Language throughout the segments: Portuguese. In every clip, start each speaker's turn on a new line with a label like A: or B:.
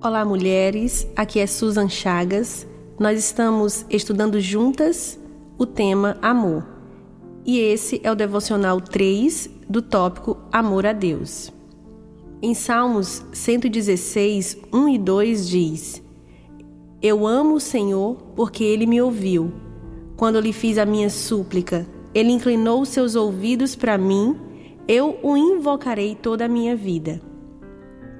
A: Olá, mulheres. Aqui é Susan Chagas. Nós estamos estudando juntas o tema amor. E esse é o devocional 3 do tópico Amor a Deus. Em Salmos 116, 1 e 2 diz: Eu amo o Senhor porque ele me ouviu. Quando lhe fiz a minha súplica, ele inclinou seus ouvidos para mim, eu o invocarei toda a minha vida.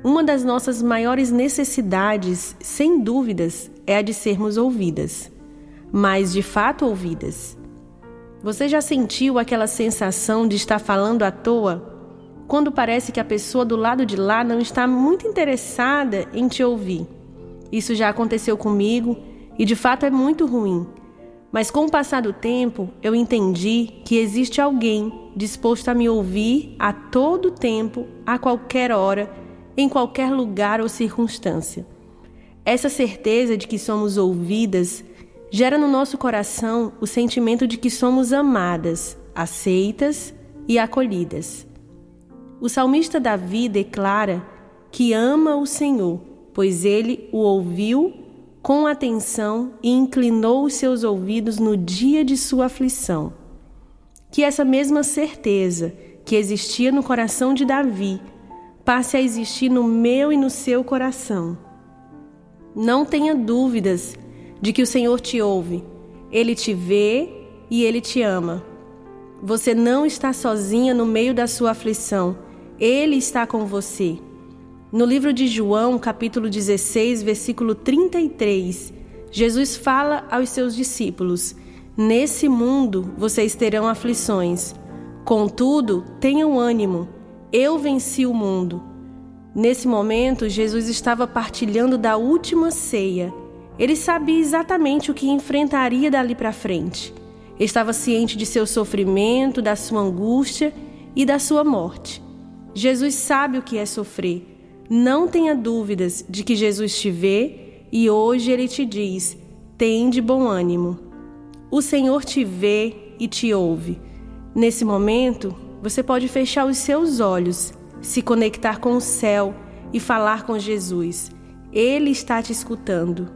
A: Uma das nossas maiores necessidades, sem dúvidas, é a de sermos ouvidas, mas de fato ouvidas. Você já sentiu aquela sensação de estar falando à toa? Quando parece que a pessoa do lado de lá não está muito interessada em te ouvir. Isso já aconteceu comigo e de fato é muito ruim. Mas com o passar do tempo, eu entendi que existe alguém disposto a me ouvir a todo tempo, a qualquer hora em qualquer lugar ou circunstância. Essa certeza de que somos ouvidas gera no nosso coração o sentimento de que somos amadas, aceitas e acolhidas. O salmista Davi declara que ama o Senhor, pois ele o ouviu com atenção e inclinou os seus ouvidos no dia de sua aflição. Que essa mesma certeza que existia no coração de Davi passe a existir no meu e no seu coração. Não tenha dúvidas de que o Senhor te ouve, Ele te vê e Ele te ama. Você não está sozinha no meio da sua aflição, Ele está com você. No livro de João, capítulo 16, versículo 33, Jesus fala aos seus discípulos: Nesse mundo vocês terão aflições. Contudo, tenham ânimo eu venci o mundo. Nesse momento, Jesus estava partilhando da última ceia. Ele sabia exatamente o que enfrentaria dali para frente. Estava ciente de seu sofrimento, da sua angústia e da sua morte. Jesus sabe o que é sofrer. Não tenha dúvidas de que Jesus te vê e hoje ele te diz: tem de bom ânimo. O Senhor te vê e te ouve. Nesse momento, você pode fechar os seus olhos, se conectar com o céu e falar com Jesus. Ele está te escutando.